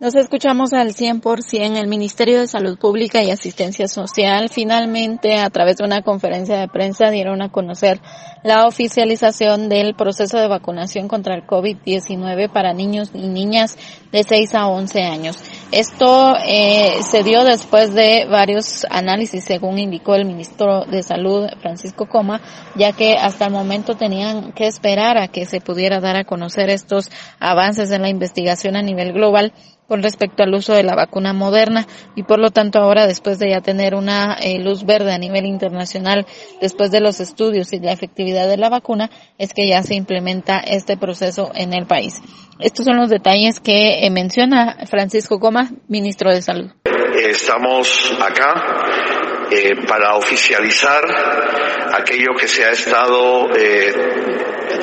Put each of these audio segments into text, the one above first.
Nos escuchamos al 100%. El Ministerio de Salud Pública y Asistencia Social finalmente a través de una conferencia de prensa dieron a conocer la oficialización del proceso de vacunación contra el COVID-19 para niños y niñas de 6 a 11 años. Esto eh, se dio después de varios análisis, según indicó el ministro de Salud, Francisco Coma, ya que hasta el momento tenían que esperar a que se pudiera dar a conocer estos avances en la investigación a nivel global con respecto al uso de la vacuna moderna y por lo tanto ahora después de ya tener una eh, luz verde a nivel internacional después de los estudios y la efectividad de la vacuna es que ya se implementa este proceso en el país. Estos son los detalles que eh, menciona Francisco Goma, ministro de Salud. Estamos acá eh, para oficializar aquello que se ha estado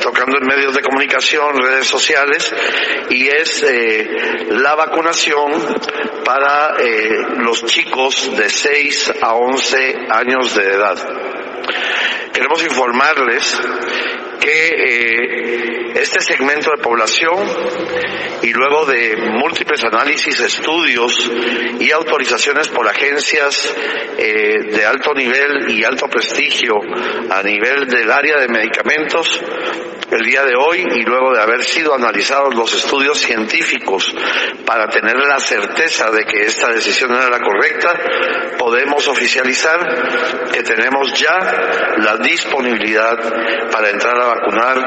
tocando en medios de comunicación, redes sociales, y es eh, la vacunación para eh, los chicos de 6 a 11 años de edad. Queremos informarles que eh, este segmento de población y luego de múltiples análisis, estudios y autorizaciones por agencias de alto nivel y alto prestigio a nivel del área de medicamentos, el día de hoy y luego de haber sido analizados los estudios científicos para tener la certeza de que esta decisión era la correcta, podemos oficializar que tenemos ya la disponibilidad para entrar a vacunar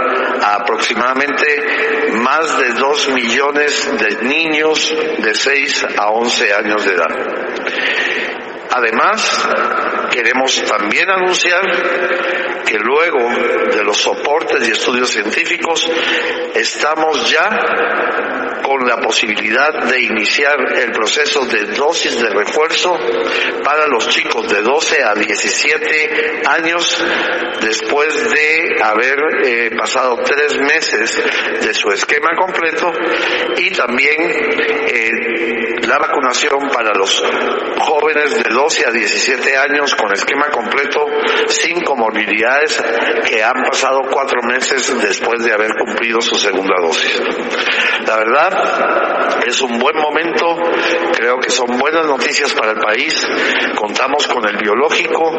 a aproximadamente más de dos millones de niños de 6 a 11 años de edad. Además, queremos también anunciar que luego de los soportes y estudios científicos estamos ya con la posibilidad de iniciar el proceso de dosis de refuerzo para los chicos de 12 a 17 años después de haber eh, pasado tres meses de su esquema completo y también eh, la vacunación para los jóvenes de 12 a 17 años con esquema completo sin comorbilidades que han pasado cuatro meses después de haber cumplido su segunda dosis. La es un buen momento, creo que son buenas noticias para el país, contamos con el biológico,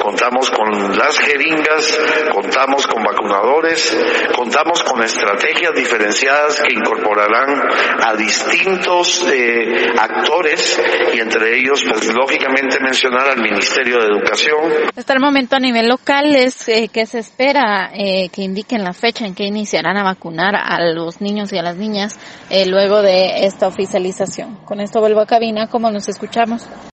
contamos con las jeringas, contamos con vacunadores, contamos con estrategias diferenciadas que incorporarán a distintos eh, actores y entre ellos pues lógicamente mencionar al Ministerio de Educación. Hasta el momento a nivel local es eh, que se espera eh, que indiquen la fecha en que iniciarán a vacunar a los niños y a las niñas eh, luego de esta oficialización. Con esto vuelvo a cabina, como nos escuchamos.